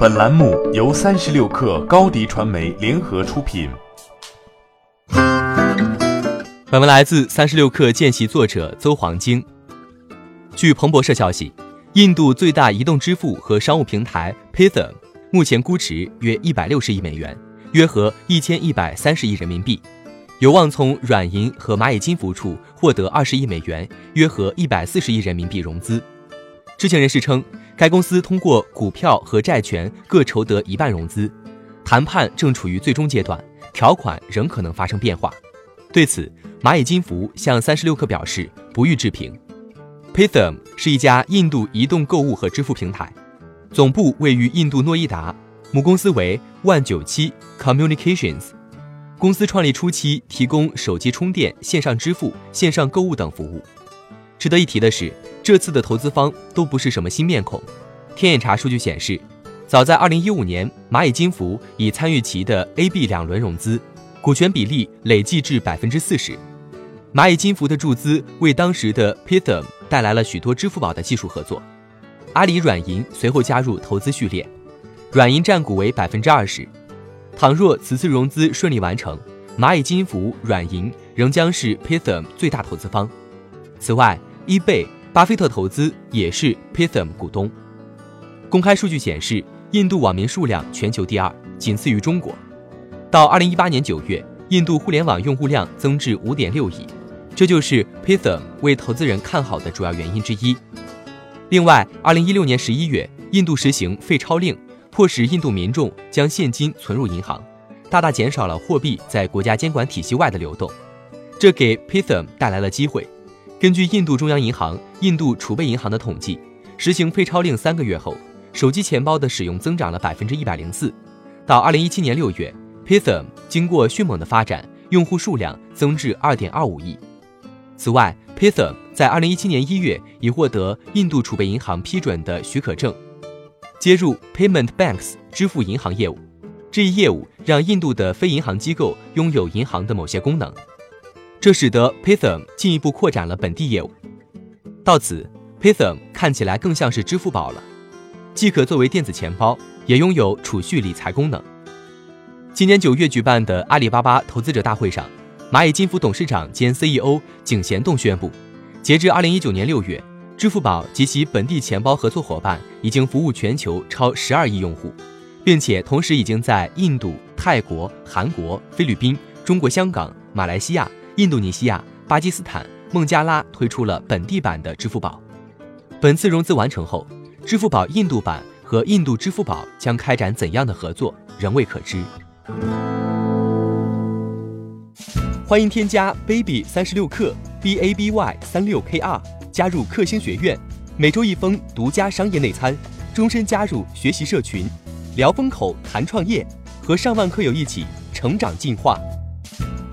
本栏目由三十六氪高低传媒联合出品。本文来自三十六氪见习作者邹黄晶。据彭博社消息，印度最大移动支付和商务平台 Paytm 目前估值约一百六十亿美元，约合一千一百三十亿人民币，有望从软银和蚂蚁金服处获得二十亿美元，约合一百四十亿人民币融资。知情人士称。该公司通过股票和债权各筹得一半融资，谈判正处于最终阶段，条款仍可能发生变化。对此，蚂蚁金服向三十六氪表示不予置评。Paytm 是一家印度移动购物和支付平台，总部位于印度诺伊达，母公司为万九七 Communications。公司创立初期提供手机充电、线上支付、线上购物等服务。值得一提的是，这次的投资方都不是什么新面孔。天眼查数据显示，早在2015年，蚂蚁金服已参与其的 A、B 两轮融资，股权比例累计至百分之四十。蚂蚁金服的注资为当时的 Paytm 带来了许多支付宝的技术合作。阿里软银随后加入投资序列，软银占股为百分之二十。倘若此次融资顺利完成，蚂蚁金服、软银仍将是 Paytm 最大投资方。此外，eBay、巴菲特投资也是 Paytm 股东。公开数据显示，印度网民数量全球第二，仅次于中国。到二零一八年九月，印度互联网用户量增至五点六亿，这就是 Paytm 为投资人看好的主要原因之一。另外，二零一六年十一月，印度实行废钞令，迫使印度民众将现金存入银行，大大减少了货币在国家监管体系外的流动，这给 Paytm 带来了机会。根据印度中央银行、印度储备银行的统计，实行废钞令三个月后，手机钱包的使用增长了百分之一百零四。到二零一七年六月，Paytm 经过迅猛的发展，用户数量增至二点二五亿。此外，Paytm 在二零一七年一月已获得印度储备银行批准的许可证，接入 Payment Banks 支付银行业务。这一业务让印度的非银行机构拥有银行的某些功能。这使得 Python 进一步扩展了本地业务。到此，Python 看起来更像是支付宝了，既可作为电子钱包，也拥有储蓄理财功能。今年九月举办的阿里巴巴投资者大会上，蚂蚁金服董事长兼 CEO 井贤栋宣布，截至二零一九年六月，支付宝及其本地钱包合作伙伴已经服务全球超十二亿用户，并且同时已经在印度、泰国、韩国、菲律宾、中国香港、马来西亚。印度尼西亚、巴基斯坦、孟加拉推出了本地版的支付宝。本次融资完成后，支付宝印度版和印度支付宝将开展怎样的合作，仍未可知。欢迎添加 baby 三十六克 b a b y 三六 k r 加入克星学院，每周一封独家商业内参，终身加入学习社群，聊风口谈创业，和上万课友一起成长进化。